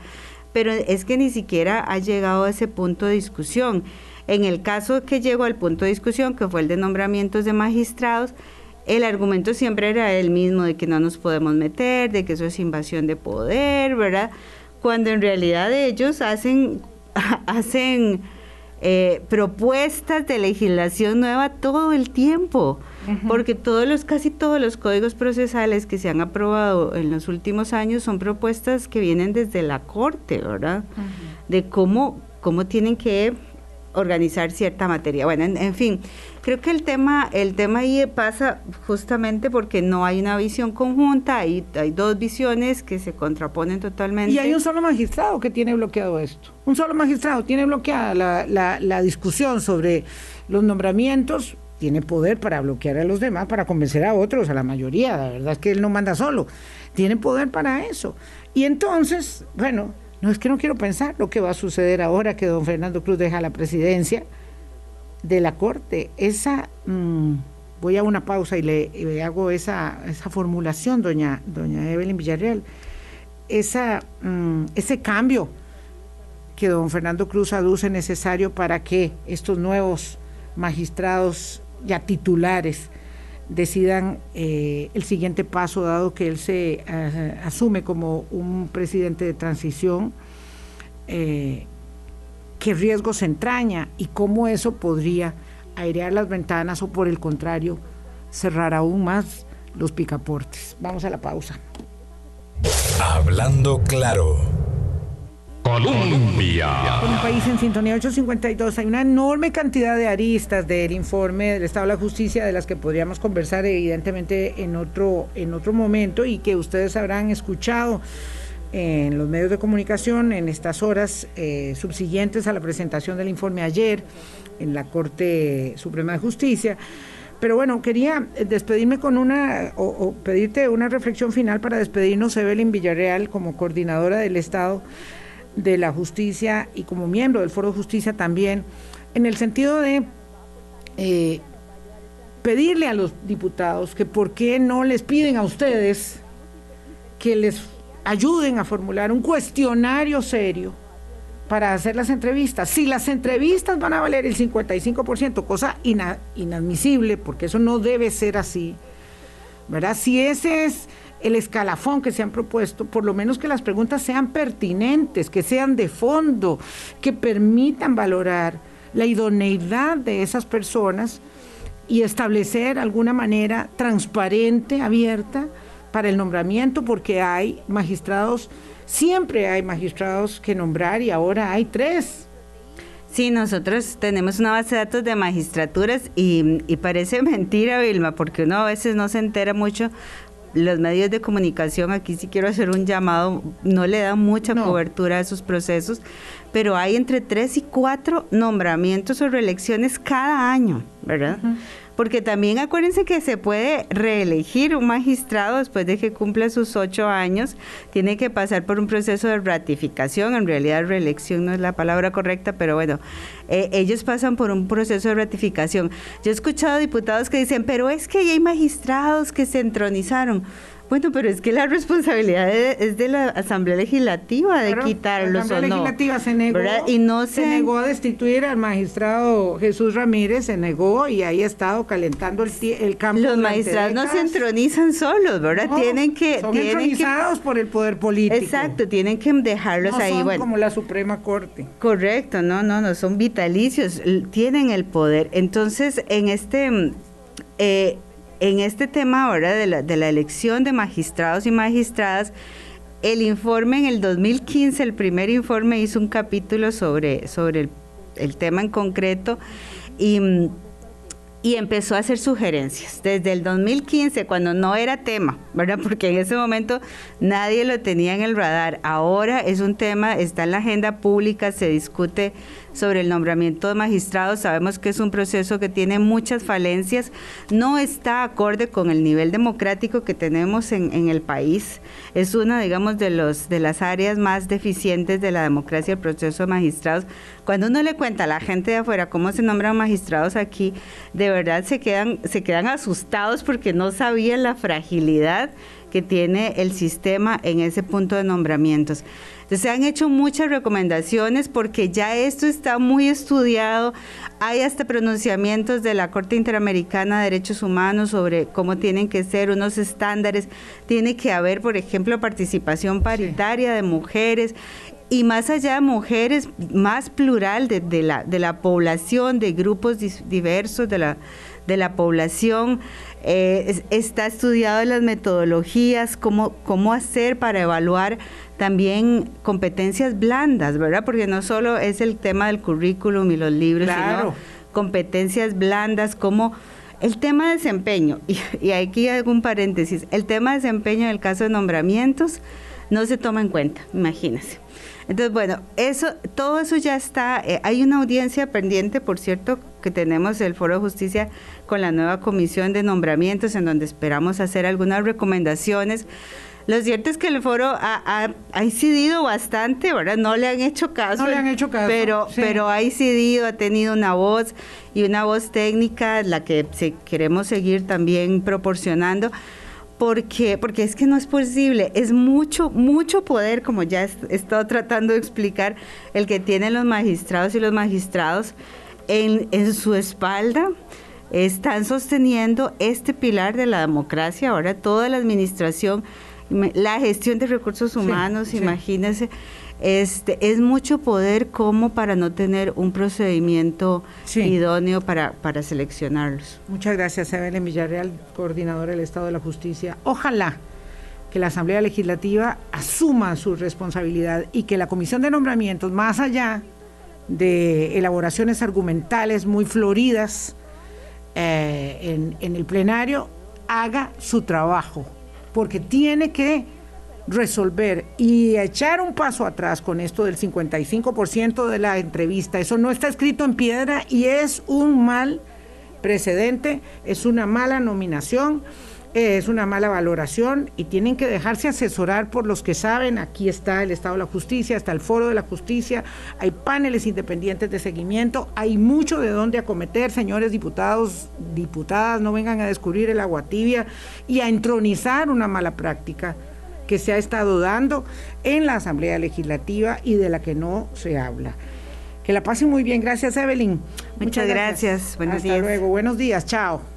pero es que ni siquiera ha llegado a ese punto de discusión. En el caso que llegó al punto de discusión, que fue el de nombramientos de magistrados, el argumento siempre era el mismo de que no nos podemos meter, de que eso es invasión de poder, ¿verdad? Cuando en realidad ellos hacen, hacen eh, propuestas de legislación nueva todo el tiempo, porque todos los, casi todos los códigos procesales que se han aprobado en los últimos años son propuestas que vienen desde la Corte, ¿verdad? De cómo, cómo tienen que organizar cierta materia. Bueno, en, fin, creo que el tema, el tema ahí pasa justamente porque no hay una visión conjunta, hay, dos visiones que se contraponen totalmente. Y hay un solo magistrado que tiene bloqueado esto. Un solo magistrado tiene bloqueada la discusión sobre los nombramientos tiene poder para bloquear a los demás, para convencer a otros, a la mayoría. La verdad es que él no manda solo. Tiene poder para eso. Y entonces, bueno, no es que no quiero pensar lo que va a suceder ahora que don Fernando Cruz deja la presidencia de la Corte. Esa, mm, voy a una pausa y le, hago esa, esa, formulación, doña, doña Evelyn Villarreal. Esa, mm, ese cambio que don Fernando Cruz aduce necesario para que estos nuevos magistrados ya titulares decidan eh, el siguiente paso, dado que él se eh, asume como un presidente de transición, eh, qué riesgos entraña y cómo eso podría airear las ventanas o por el contrario cerrar aún más los picaportes. Vamos a la pausa. Hablando claro. Colombia. Con un país en sintonía 852 hay una enorme cantidad de aristas del informe del Estado de la Justicia de las que podríamos conversar evidentemente en otro, en otro momento y que ustedes habrán escuchado en los medios de comunicación en estas horas eh, subsiguientes a la presentación del informe ayer en la Corte Suprema de Justicia. Pero bueno, quería despedirme con una, o, o, pedirte una reflexión final para despedirnos, Evelyn Villarreal, como coordinadora del Estado de la justicia y como miembro del Foro de Justicia también, en el sentido de eh, pedirle a los diputados que por qué no les piden a ustedes que les ayuden a formular un cuestionario serio para hacer las entrevistas. Si las entrevistas van a valer el 55%, cosa inadmisible, porque eso no debe ser así, ¿verdad? Si ese es el escalafón que se han propuesto, por lo menos que las preguntas sean pertinentes, que sean de fondo, que permitan valorar la idoneidad de esas personas y establecer alguna manera transparente, abierta, para el nombramiento, porque hay magistrados, siempre hay magistrados que nombrar y ahora hay tres. Sí, nosotros tenemos una base de datos de magistraturas y, y parece mentira, Vilma, porque uno a veces no se entera mucho los medios de comunicación, aquí sí quiero hacer un llamado, no le dan mucha cobertura a esos procesos, pero hay entre tres y cuatro nombramientos o reelecciones cada año, ¿verdad? Porque también acuérdense que se puede reelegir un magistrado después de que cumpla sus ocho años, tiene que pasar por un proceso de ratificación, en realidad reelección no es la palabra correcta, pero bueno, eh, ellos pasan por un proceso de ratificación. Yo he escuchado diputados que dicen, pero es que hay magistrados que se entronizaron. Bueno, pero es que la responsabilidad es de la Asamblea Legislativa de quitarlos la Asamblea Legislativa se negó, y no se... negó a destituir al magistrado Jesús Ramírez, se negó y ahí ha estado calentando el, el campo. Los magistrados no se entronizan solos, ¿verdad? tienen que... Son tienen entronizados por el poder político. Exacto, tienen que dejarlos no ahí. Son bueno, como la Suprema Corte. Correcto, no, no, no, son vitalicios, tienen el poder. Entonces, en este... Eh, en este tema ahora de la, elección de magistrados y magistradas, el informe en el 2015, el primer informe hizo un capítulo sobre, sobre el, el tema en concreto y y empezó a hacer sugerencias. Desde el 2015, cuando no era tema, ¿verdad? Porque en ese momento nadie lo tenía en el radar. Ahora es un tema, está en la agenda pública, se discute sobre el nombramiento de magistrados. Sabemos que es un proceso que tiene muchas falencias, no está acorde con el nivel democrático que tenemos en, el país. Es una, digamos, de, los, de las áreas más deficientes de la democracia, el proceso de magistrados. Cuando uno le cuenta a la gente de afuera cómo se nombran magistrados aquí, de verdad se quedan, se quedan asustados porque no sabían la fragilidad que tiene el sistema en ese punto de nombramientos. Se han hecho muchas recomendaciones porque ya esto está muy estudiado. Hay hasta pronunciamientos de la Corte Interamericana de Derechos Humanos sobre cómo tienen que ser unos estándares. Tiene que haber, por ejemplo, participación paritaria de mujeres y más allá de mujeres, más plural de, de, la, de la población, de grupos diversos de la, de la población. Eh, está estudiado las metodologías, cómo, cómo hacer para evaluar también competencias blandas, ¿verdad? Porque no solo es el tema del currículum y los libros, sino competencias blandas, como el tema de desempeño, y, y aquí hago un paréntesis, el tema de desempeño en el caso de nombramientos no se toma en cuenta, imagínense. Entonces, bueno, eso, todo eso ya está. Eh, hay una audiencia pendiente, por cierto, que tenemos el Foro de Justicia con la nueva comisión de nombramientos, en donde esperamos hacer algunas recomendaciones. Lo cierto es que el foro ha, ha, incidido bastante, ¿verdad? No le han hecho caso. No le han hecho caso. Pero, pero ha incidido, ha tenido una voz y una voz técnica, la que queremos seguir también proporcionando porque, porque es que no es posible, es mucho, mucho poder, como ya he estado tratando de explicar, el que tienen los magistrados y los magistrados en, en su espalda, están sosteniendo este pilar de la democracia, ahora toda la administración, la gestión de recursos humanos, sí, imagínense. Sí este, es mucho poder como para no tener un procedimiento idóneo para, para seleccionarlos. Muchas gracias, Evelyn Villarreal, coordinadora del Estado de la Justicia. Ojalá que la Asamblea Legislativa asuma su responsabilidad y que la Comisión de Nombramientos, más allá de elaboraciones argumentales muy floridas eh, en, en el plenario, haga su trabajo, porque tiene que resolver y echar un paso atrás con esto del 55% de la entrevista. Eso no está escrito en piedra y es un mal precedente, es una mala nominación, es una mala valoración y tienen que dejarse asesorar por los que saben. Aquí está el Estado de la Justicia, está el Foro de la Justicia, hay paneles independientes de seguimiento, hay mucho de dónde acometer, señores diputados, diputadas, no vengan a descubrir el agua tibia y a entronizar una mala práctica que se ha estado dando en la Asamblea Legislativa y de la que no se habla. Que la pasen muy bien. Gracias, Evelyn. Muchas, gracias. Buenos Hasta luego. Buenos días. Chao.